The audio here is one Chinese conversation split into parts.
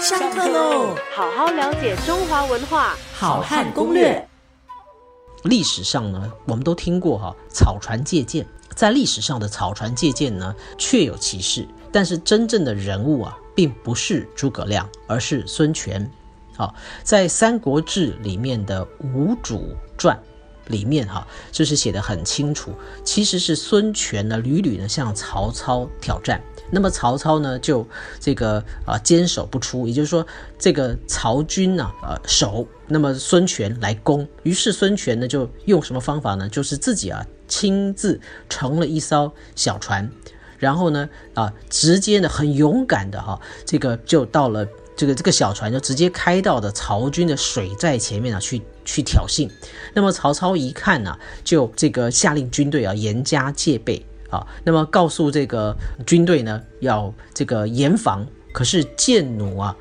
上课喽！好好了解中华文化，好汉攻略。历史上呢，我们都听过哈，草船借箭。在历史上的草船借箭呢，确有其事。但是真正的人物啊，并不是诸葛亮，而是孙权。好，在《三国志》里面的《吴主传》。里面哈，就是写的很清楚，其实是孙权呢屡屡呢向曹操挑战，那么曹操呢就这个啊坚守不出，也就是说这个曹军呢呃守，那么孙权来攻，于是孙权呢就用什么方法呢？就是自己啊亲自乘了一艘小船，然后呢啊直接呢很勇敢的哈，这个就到了。这个这个小船就直接开到的曹军的水寨前面啊，去去挑衅。那么曹操一看呢，就这个下令军队啊严加戒备啊。那么告诉这个军队呢，要这个严防。可是箭弩啊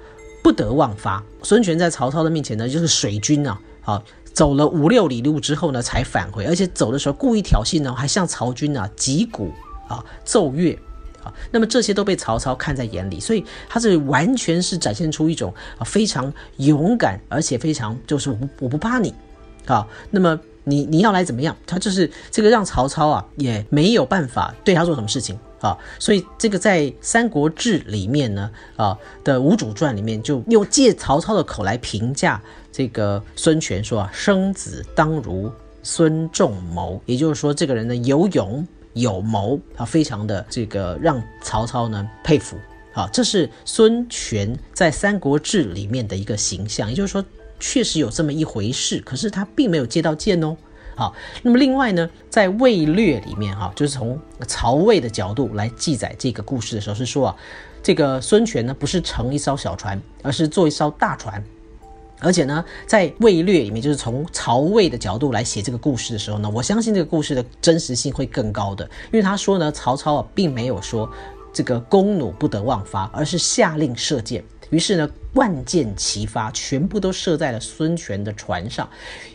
不得妄发。孙权在曹操的面前呢，就是水军啊，啊走了五六里路之后呢，才返回，而且走的时候故意挑衅呢，还向曹军啊击鼓啊奏乐。啊，那么这些都被曹操看在眼里，所以他是完全是展现出一种啊非常勇敢，而且非常就是我我不怕你，啊，那么你你要来怎么样？他就是这个让曹操啊也没有办法对他做什么事情啊，所以这个在《三国志》里面呢啊的《吴主传》里面就用借曹操的口来评价这个孙权说啊，生子当如孙仲谋，也就是说这个人呢有勇。有谋啊，非常的这个让曹操呢佩服啊，这是孙权在《三国志》里面的一个形象，也就是说确实有这么一回事，可是他并没有接到箭哦。好，那么另外呢，在《魏略》里面哈，就是从曹魏的角度来记载这个故事的时候，是说啊，这个孙权呢不是乘一艘小船，而是坐一艘大船。而且呢，在《魏略》里面，就是从曹魏的角度来写这个故事的时候呢，我相信这个故事的真实性会更高的，因为他说呢，曹操啊，并没有说这个弓弩不得妄发，而是下令射箭。于是呢，万箭齐发，全部都射在了孙权的船上，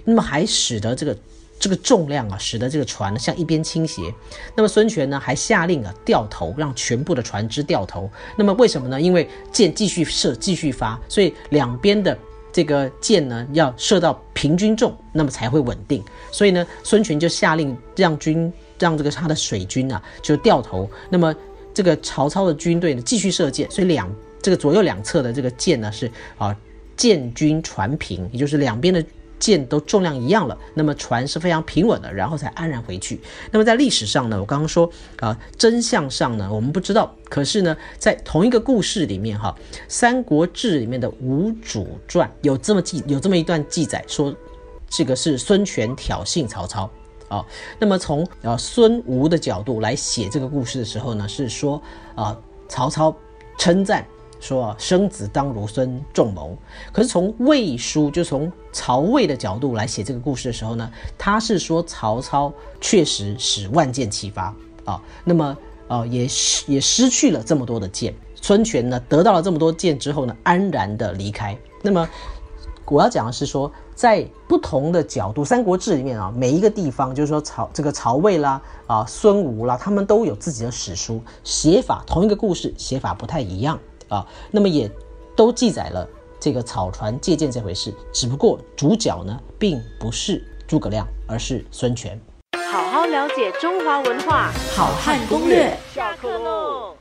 那么还使得这个这个重量啊，使得这个船呢向一边倾斜。那么孙权呢，还下令啊掉头，让全部的船只掉头。那么为什么呢？因为箭继续射，继续发，所以两边的。这个箭呢要射到平均重，那么才会稳定。所以呢，孙权就下令让军让这个他的水军啊就掉头。那么这个曹操的军队呢继续射箭，所以两这个左右两侧的这个箭呢是啊箭军船平，也就是两边的。箭都重量一样了，那么船是非常平稳的，然后才安然回去。那么在历史上呢，我刚刚说啊，真相上呢，我们不知道。可是呢，在同一个故事里面哈，《三国志》里面的《吴主传》有这么记，有这么一段记载，说这个是孙权挑衅曹操啊。那么从啊孙吴的角度来写这个故事的时候呢，是说啊曹操称赞。说生子当如孙仲谋，可是从魏书，就从曹魏的角度来写这个故事的时候呢，他是说曹操确实使万箭齐发啊，那么呃也也失去了这么多的箭，孙权呢得到了这么多箭之后呢，安然的离开。那么我要讲的是说，在不同的角度，《三国志》里面啊，每一个地方就是说曹这个曹魏啦啊孙吴啦，他们都有自己的史书写法，同一个故事写法不太一样。啊，那么也都记载了这个草船借箭这回事，只不过主角呢并不是诸葛亮，而是孙权。好好了解中华文化，好汉攻略。下课喽。